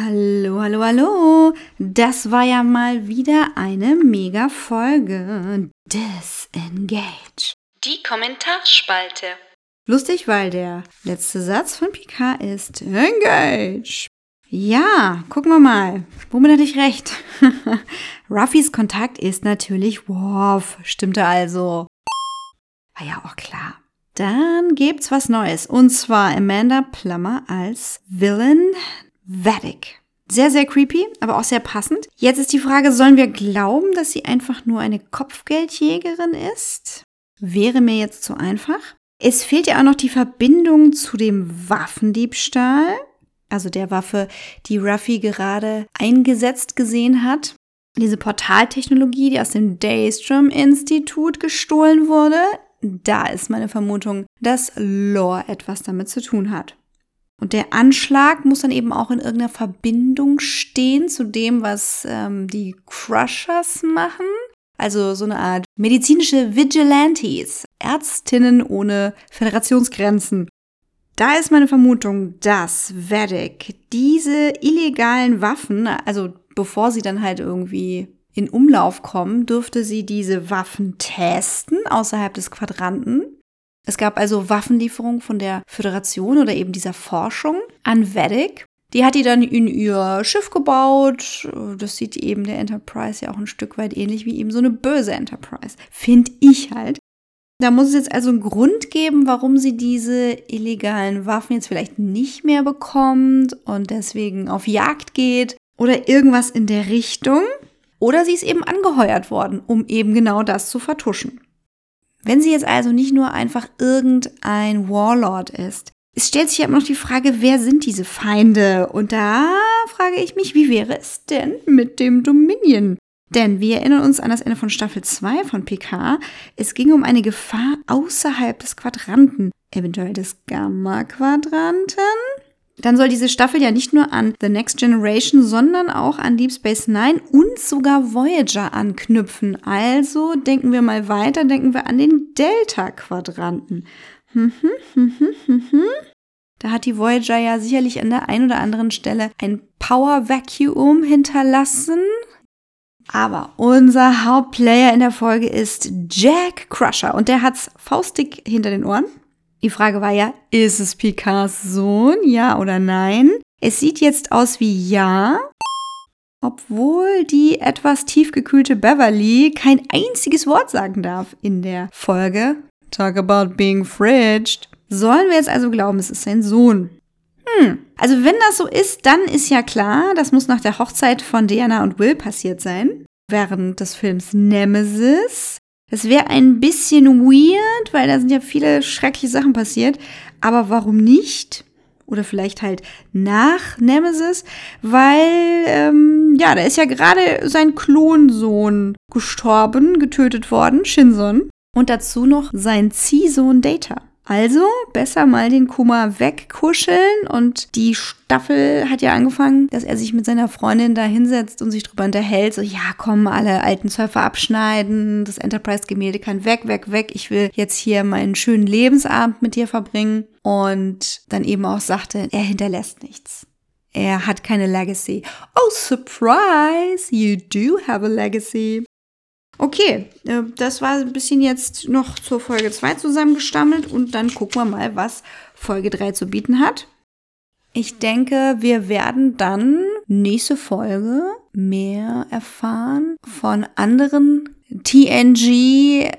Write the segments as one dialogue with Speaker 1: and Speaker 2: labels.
Speaker 1: Hallo, hallo, hallo. Das war ja mal wieder eine mega Folge. Disengage.
Speaker 2: Die Kommentarspalte.
Speaker 1: Lustig, weil der letzte Satz von Picard ist Engage. Ja, gucken wir mal. Womit hatte ich recht? Ruffys Kontakt ist natürlich Worf. Stimmte also. War ja auch klar. Dann gibt's was Neues. Und zwar Amanda Plummer als Villain Vedic. Sehr, sehr creepy, aber auch sehr passend. Jetzt ist die Frage, sollen wir glauben, dass sie einfach nur eine Kopfgeldjägerin ist? Wäre mir jetzt zu einfach. Es fehlt ja auch noch die Verbindung zu dem Waffendiebstahl, also der Waffe, die Ruffy gerade eingesetzt gesehen hat. Diese Portaltechnologie, die aus dem Daystrom-Institut gestohlen wurde, da ist meine Vermutung, dass Lore etwas damit zu tun hat. Und der Anschlag muss dann eben auch in irgendeiner Verbindung stehen zu dem, was ähm, die Crushers machen. Also so eine Art medizinische Vigilantes, Ärztinnen ohne Föderationsgrenzen. Da ist meine Vermutung, dass Vedic diese illegalen Waffen, also bevor sie dann halt irgendwie in Umlauf kommen, dürfte sie diese Waffen testen außerhalb des Quadranten es gab also Waffenlieferungen von der Föderation oder eben dieser Forschung an Vedic. Die hat die dann in ihr Schiff gebaut. Das sieht eben der Enterprise ja auch ein Stück weit ähnlich wie eben so eine böse Enterprise. Finde ich halt. Da muss es jetzt also einen Grund geben, warum sie diese illegalen Waffen jetzt vielleicht nicht mehr bekommt und deswegen auf Jagd geht oder irgendwas in der Richtung. Oder sie ist eben angeheuert worden, um eben genau das zu vertuschen. Wenn sie jetzt also nicht nur einfach irgendein Warlord ist, es stellt sich ja immer noch die Frage, wer sind diese Feinde? Und da frage ich mich, wie wäre es denn mit dem Dominion? Denn wir erinnern uns an das Ende von Staffel 2 von PK. Es ging um eine Gefahr außerhalb des Quadranten, eventuell des Gamma-Quadranten dann soll diese Staffel ja nicht nur an The Next Generation, sondern auch an Deep Space Nine und sogar Voyager anknüpfen. Also denken wir mal weiter, denken wir an den Delta-Quadranten. Hm, hm, hm, da hat die Voyager ja sicherlich an der einen oder anderen Stelle ein Power Vacuum hinterlassen. Aber unser Hauptplayer in der Folge ist Jack Crusher und der hat's faustig hinter den Ohren. Die Frage war ja, ist es Picards Sohn, ja oder nein? Es sieht jetzt aus wie ja, obwohl die etwas tiefgekühlte Beverly kein einziges Wort sagen darf in der Folge. Talk about being fridged. Sollen wir jetzt also glauben, es ist sein Sohn? Hm, also wenn das so ist, dann ist ja klar, das muss nach der Hochzeit von Diana und Will passiert sein. Während des Films Nemesis das wäre ein bisschen weird, weil da sind ja viele schreckliche Sachen passiert. Aber warum nicht? Oder vielleicht halt nach Nemesis, weil, ähm, ja, da ist ja gerade sein Klonsohn gestorben, getötet worden, Shinson. Und dazu noch sein Ziehsohn Data. Also besser mal den Kummer wegkuscheln und die Staffel hat ja angefangen, dass er sich mit seiner Freundin da hinsetzt und sich drüber unterhält, so ja, komm, alle alten Surfer abschneiden, das Enterprise-Gemälde kann weg, weg, weg, ich will jetzt hier meinen schönen Lebensabend mit dir verbringen und dann eben auch sagte, er hinterlässt nichts. Er hat keine Legacy. Oh, surprise! You do have a legacy. Okay, äh, das war ein bisschen jetzt noch zur Folge 2 zusammengestammelt und dann gucken wir mal, was Folge 3 zu bieten hat. Ich denke, wir werden dann nächste Folge mehr erfahren von anderen TNG-Alumni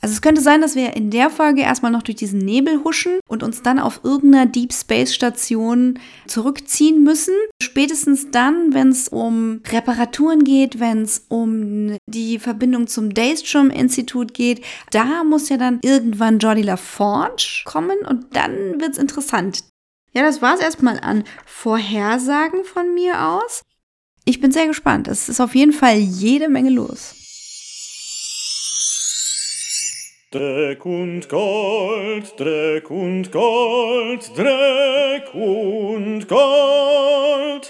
Speaker 1: also es könnte sein, dass wir in der Folge erstmal noch durch diesen Nebel huschen und uns dann auf irgendeiner Deep Space Station zurückziehen müssen. Spätestens dann, wenn es um Reparaturen geht, wenn es um die Verbindung zum Daystrom Institut geht, da muss ja dann irgendwann Jordi LaForge kommen und dann wird's interessant. Ja, das war's erstmal an Vorhersagen von mir aus. Ich bin sehr gespannt. Es ist auf jeden Fall jede Menge los.
Speaker 3: Dreck und Gold, Dreck und Gold, Dreck und Gold.